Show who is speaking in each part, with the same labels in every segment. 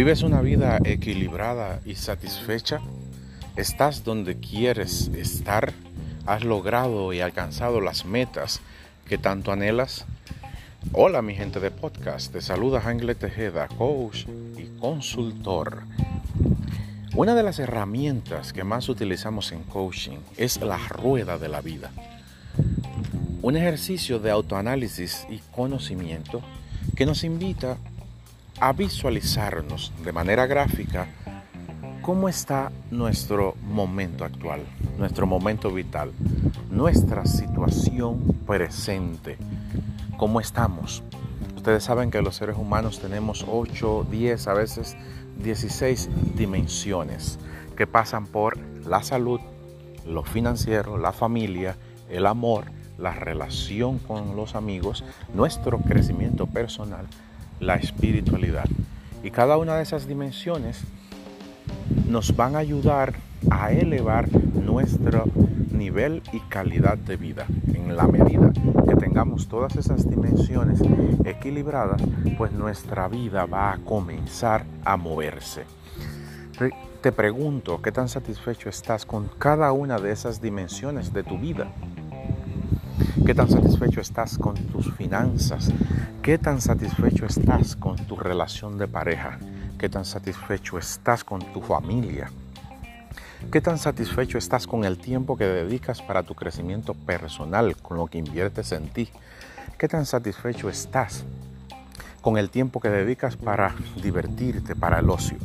Speaker 1: ¿Vives una vida equilibrada y satisfecha? ¿Estás donde quieres estar? ¿Has logrado y alcanzado las metas que tanto anhelas? Hola mi gente de podcast, te saluda Angle Tejeda, coach y consultor. Una de las herramientas que más utilizamos en coaching es la rueda de la vida. Un ejercicio de autoanálisis y conocimiento que nos invita visualizarnos de manera gráfica cómo está nuestro momento actual, nuestro momento vital, nuestra situación presente, cómo estamos. Ustedes saben que los seres humanos tenemos 8, 10, a veces 16 dimensiones que pasan por la salud, lo financiero, la familia, el amor, la relación con los amigos, nuestro crecimiento personal la espiritualidad. Y cada una de esas dimensiones nos van a ayudar a elevar nuestro nivel y calidad de vida. En la medida que tengamos todas esas dimensiones equilibradas, pues nuestra vida va a comenzar a moverse. Te pregunto, ¿qué tan satisfecho estás con cada una de esas dimensiones de tu vida? ¿Qué tan satisfecho estás con tus finanzas? ¿Qué tan satisfecho estás con tu relación de pareja? ¿Qué tan satisfecho estás con tu familia? ¿Qué tan satisfecho estás con el tiempo que dedicas para tu crecimiento personal, con lo que inviertes en ti? ¿Qué tan satisfecho estás con el tiempo que dedicas para divertirte, para el ocio?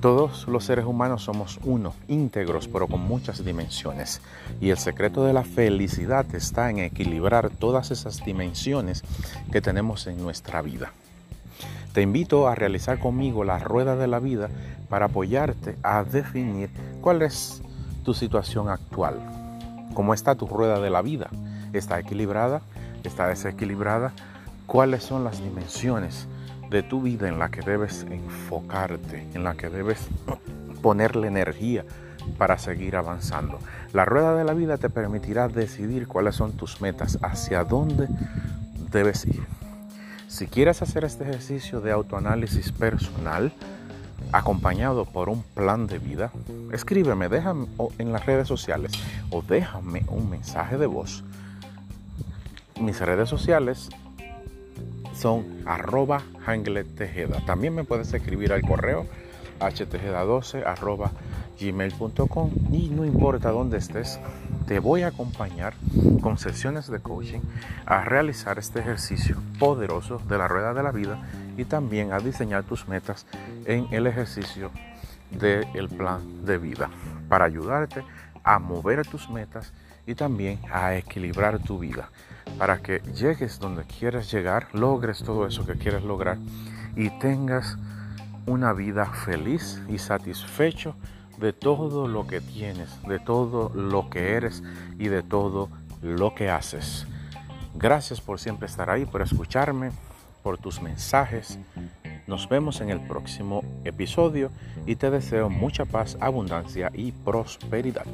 Speaker 1: Todos los seres humanos somos uno, íntegros, pero con muchas dimensiones. Y el secreto de la felicidad está en equilibrar todas esas dimensiones que tenemos en nuestra vida. Te invito a realizar conmigo la rueda de la vida para apoyarte a definir cuál es tu situación actual. ¿Cómo está tu rueda de la vida? ¿Está equilibrada? ¿Está desequilibrada? ¿Cuáles son las dimensiones? De tu vida en la que debes enfocarte, en la que debes ponerle energía para seguir avanzando. La rueda de la vida te permitirá decidir cuáles son tus metas, hacia dónde debes ir. Si quieres hacer este ejercicio de autoanálisis personal, acompañado por un plan de vida, escríbeme, déjame en las redes sociales o déjame un mensaje de voz. Mis redes sociales son arroba Tejeda. También me puedes escribir al correo htejeda12 arroba gmail.com y no importa dónde estés, te voy a acompañar con sesiones de coaching a realizar este ejercicio poderoso de la rueda de la vida y también a diseñar tus metas en el ejercicio del plan de vida para ayudarte a mover tus metas y también a equilibrar tu vida para que llegues donde quieres llegar, logres todo eso que quieres lograr y tengas una vida feliz y satisfecho de todo lo que tienes, de todo lo que eres y de todo lo que haces. Gracias por siempre estar ahí, por escucharme, por tus mensajes. Nos vemos en el próximo episodio y te deseo mucha paz, abundancia y prosperidad.